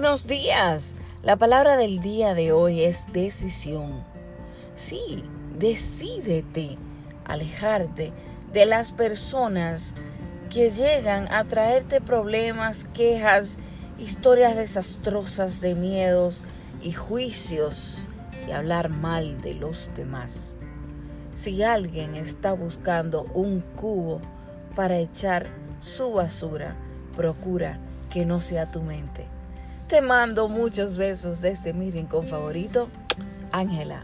Buenos días. La palabra del día de hoy es decisión. Sí, decídete alejarte de las personas que llegan a traerte problemas, quejas, historias desastrosas de miedos y juicios y hablar mal de los demás. Si alguien está buscando un cubo para echar su basura, procura que no sea tu mente. Te mando muchos besos desde mi rincón favorito, Ángela.